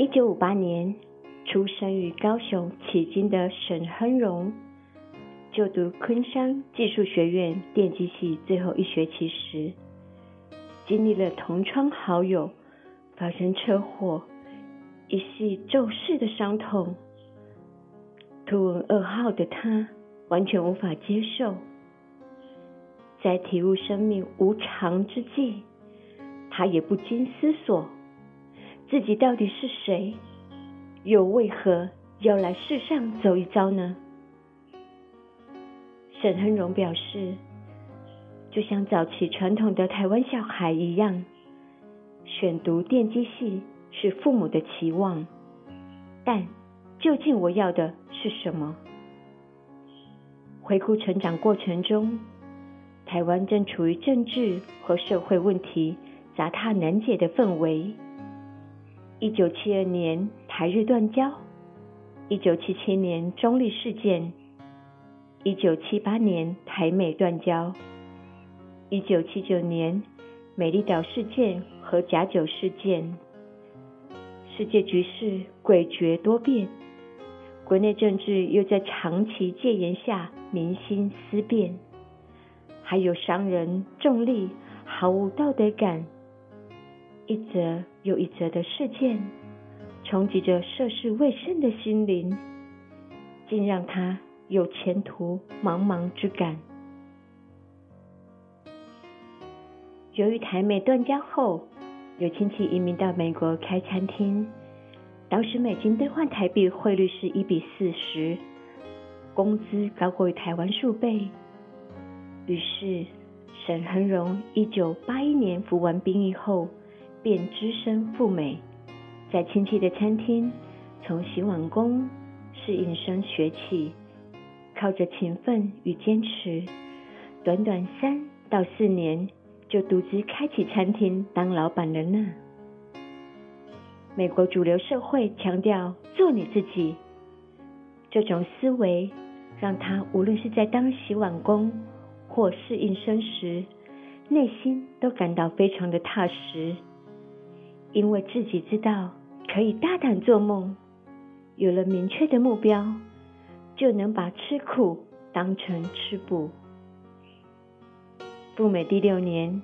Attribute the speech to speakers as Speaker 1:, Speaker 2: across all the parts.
Speaker 1: 一九五八年，出生于高雄迄今的沈亨荣，就读昆山技术学院电机系最后一学期时，经历了同窗好友发生车祸，一系骤逝的伤痛。图闻噩耗的他，完全无法接受。在体悟生命无常之际，他也不禁思索。自己到底是谁？又为何要来世上走一遭呢？沈亨荣表示，就像早期传统的台湾小孩一样，选读电机系是父母的期望，但究竟我要的是什么？回顾成长过程中，台湾正处于政治和社会问题杂沓难解的氛围。一九七二年台日断交，一九七七年中立事件，一九七八年台美断交，一九七九年美丽岛事件和假酒事件，世界局势诡谲多变，国内政治又在长期戒严下民心思变，还有商人重利毫无道德感。一则又一则的事件，冲击着涉世未深的心灵，竟让他有前途茫茫之感。由于台美断交后，有亲戚移民到美国开餐厅，当时美金兑换台币汇率是一比四十，工资高过于台湾数倍。于是，沈恒荣一九八一年服完兵役后。便只身赴美，在亲戚的餐厅从洗碗工、侍应生学起，靠着勤奋与坚持，短短三到四年就独自开启餐厅当老板了呢。美国主流社会强调做你自己，这种思维让他无论是在当洗碗工或侍应生时，内心都感到非常的踏实。因为自己知道可以大胆做梦，有了明确的目标，就能把吃苦当成吃补。赴美第六年，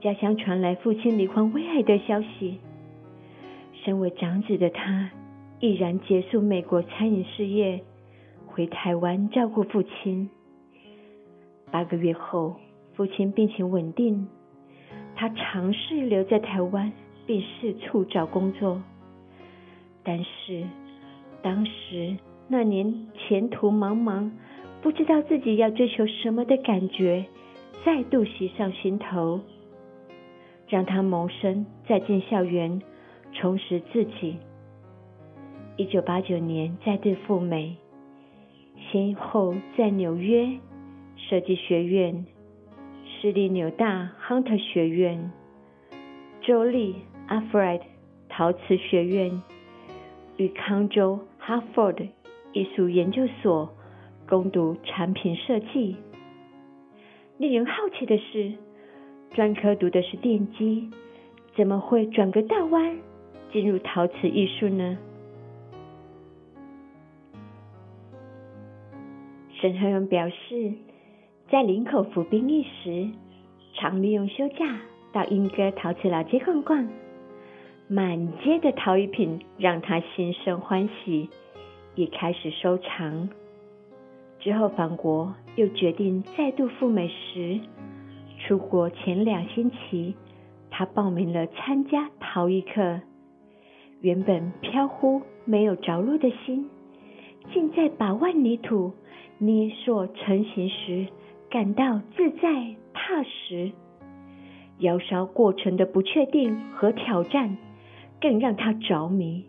Speaker 1: 家乡传来父亲罹患胃癌的消息，身为长子的他毅然结束美国餐饮事业，回台湾照顾父亲。八个月后，父亲病情稳定，他尝试留在台湾。并四处找工作，但是当时那年前途茫茫，不知道自己要追求什么的感觉再度袭上心头，让他谋生再进校园，重拾自己。一九八九年再度赴美，先后在纽约设计学院、私立纽大 Hunter 学院、州立。阿弗莱德陶瓷学院与康州哈佛的艺术研究所攻读产品设计。令人好奇的是，专科读的是电机，怎么会转个大弯进入陶瓷艺术呢？沈恒荣表示，在林口服兵役时，常利用休假到莺歌陶瓷老街逛逛。满街的陶艺品让他心生欢喜，也开始收藏。之后返国，又决定再度赴美时，出国前两星期，他报名了参加陶艺课。原本飘忽没有着落的心，竟在把万泥土捏塑成型时，感到自在踏实。窑烧过程的不确定和挑战。更让他着迷，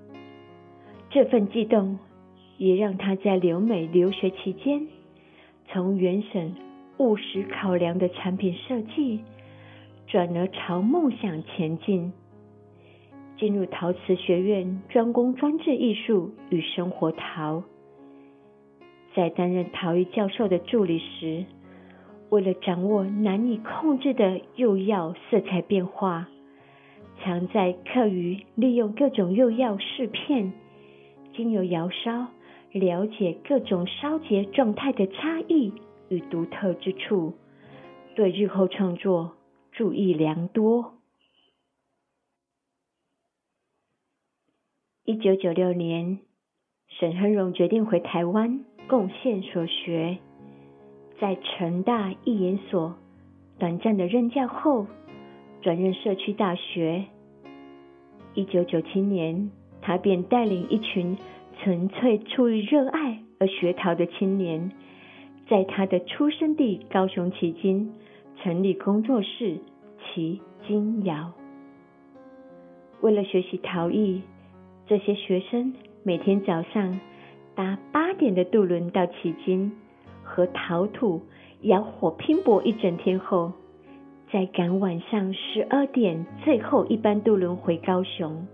Speaker 1: 这份悸动也让他在留美留学期间，从原省务实考量的产品设计，转而朝梦想前进，进入陶瓷学院专攻装置艺术与生活陶。在担任陶艺教授的助理时，为了掌握难以控制的釉药色彩变化。常在课余利用各种釉药饰片，经由窑烧了解各种烧结状态的差异与独特之处，对日后创作注意良多。一九九六年，沈亨荣决定回台湾贡献所学，在成大艺研所短暂的任教后，转任社区大学。一九九七年，他便带领一群纯粹出于热爱而学陶的青年，在他的出生地高雄旗津成立工作室旗津窑。为了学习陶艺。这些学生每天早上搭八点的渡轮到旗津，和陶土窑火拼搏一整天后，在赶晚上十二点最后一班渡轮回高雄。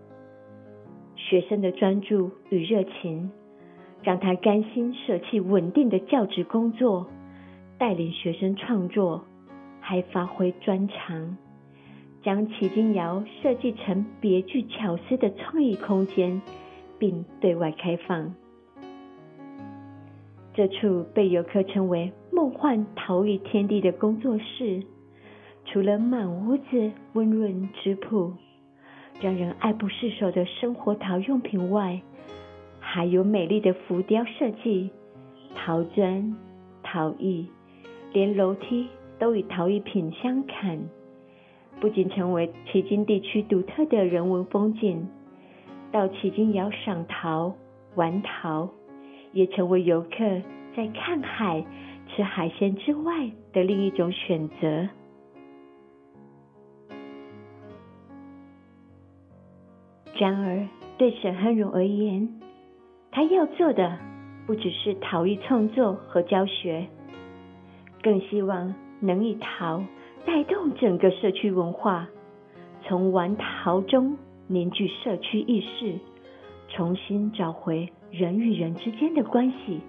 Speaker 1: 学生的专注与热情，让他甘心舍弃稳定的教职工作，带领学生创作，还发挥专长。将奇金窑设计成别具巧思的创意空间，并对外开放。这处被游客称为“梦幻陶艺天地”的工作室，除了满屋子温润质朴、让人爱不释手的生活陶用品外，还有美丽的浮雕设计、陶砖、陶艺，连楼梯都与陶艺品相砍。不仅成为迄今地区独特的人文风景，到旗津窑赏陶、玩陶，也成为游客在看海、吃海鲜之外的另一种选择。然而，对沈汉荣而言，他要做的不只是陶艺创作和教学，更希望能以陶。带动整个社区文化，从玩陶中凝聚社区意识，重新找回人与人之间的关系，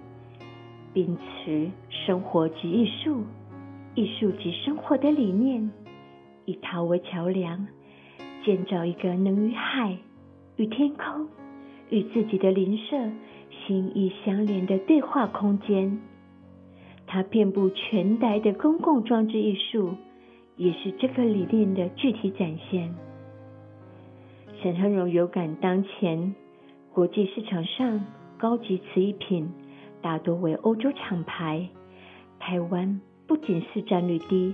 Speaker 1: 秉持生活即艺术、艺术即生活的理念，以陶为桥梁，建造一个能与海、与天空、与自己的邻舍心意相连的对话空间。它遍布全台的公共装置艺术。也是这个理念的具体展现。沈亨荣有感当前国际市场上高级瓷艺品大多为欧洲厂牌，台湾不仅是占率低，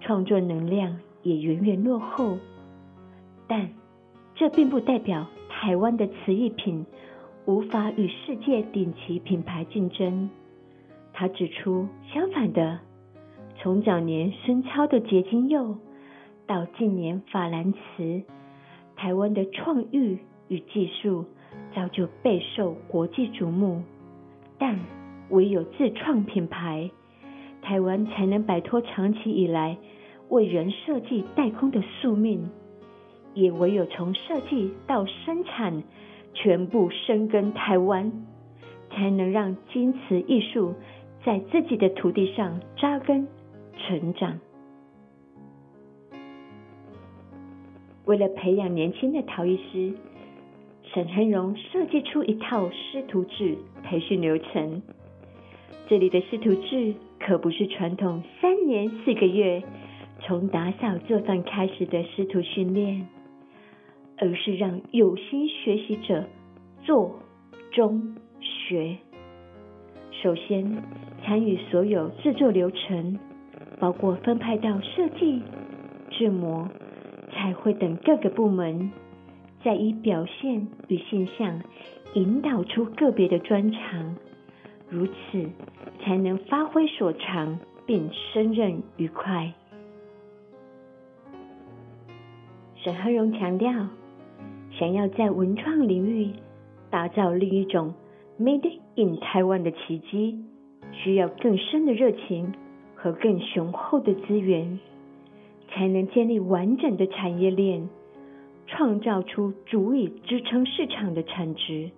Speaker 1: 创作能量也远远落后。但这并不代表台湾的瓷艺品无法与世界顶级品牌竞争。他指出，相反的。从早年孙超的结晶釉，到近年法兰瓷，台湾的创意与技术早就备受国际瞩目。但唯有自创品牌，台湾才能摆脱长期以来为人设计代工的宿命。也唯有从设计到生产全部深耕台湾，才能让金瓷艺术在自己的土地上扎根。成长。为了培养年轻的陶艺师，沈恒荣设计出一套师徒制培训流程。这里的师徒制可不是传统三年四个月从打扫做饭开始的师徒训练，而是让有心学习者做中学。首先参与所有制作流程。包括分派到设计、制模、彩绘等各个部门，再以表现与现象引导出个别的专长，如此才能发挥所长并胜任愉快。沈和荣强调，想要在文创领域打造另一种 Made in Taiwan 的奇迹，需要更深的热情。和更雄厚的资源，才能建立完整的产业链，创造出足以支撑市场的产值。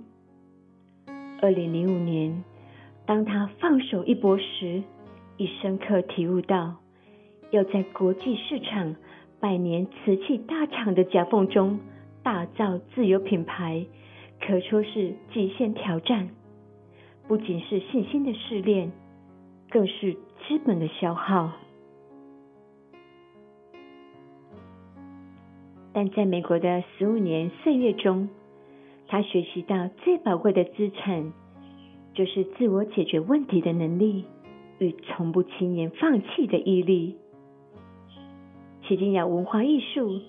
Speaker 1: 二零零五年，当他放手一搏时，已深刻体悟到，要在国际市场百年瓷器大厂的夹缝中打造自有品牌，可说是极限挑战。不仅是信心的试炼，更是资本的消耗。但在美国的十五年岁月中，他学习到最宝贵的资产，就是自我解决问题的能力与从不轻言放弃的毅力。迄今要文化艺术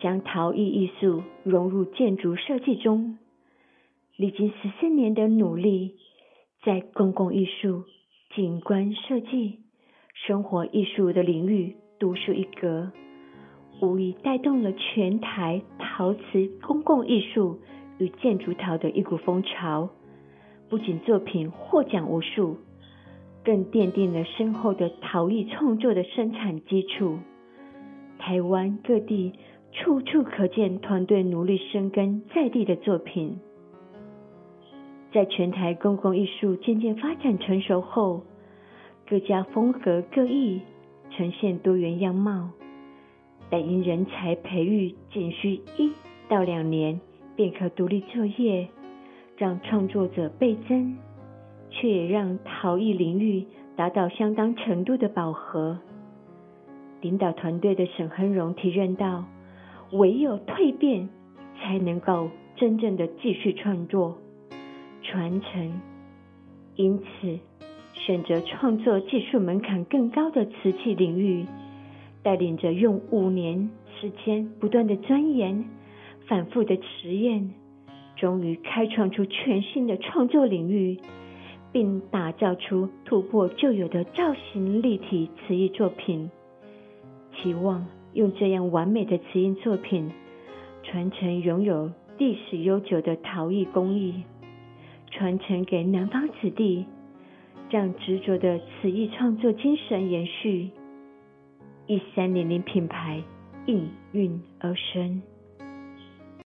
Speaker 1: 将陶艺艺术融入建筑设计中，历经十四年的努力，在公共艺术、景观设计、生活艺术的领域独树一格，无疑带动了全台陶瓷公共艺术与建筑陶的一股风潮。不仅作品获奖无数，更奠定了深厚的陶艺创作的生产基础。台湾各地处处可见团队努力深耕在地的作品。在全台公共艺术渐渐发展成熟后，各家风格各异，呈现多元样貌。但因人才培育仅需一到两年便可独立作业，让创作者倍增，却也让陶艺领域达到相当程度的饱和。领导团队的沈亨荣体认到，唯有蜕变，才能够真正的继续创作、传承。因此，选择创作技术门槛更高的瓷器领域，带领着用五年时间不断的钻研、反复的实验，终于开创出全新的创作领域，并打造出突破旧有的造型立体瓷艺作品。期望用这样完美的瓷印作品，传承拥有历史悠久的陶艺工艺，传承给南方子弟，让执着的瓷艺创作精神延续，一三零零品牌应运而生。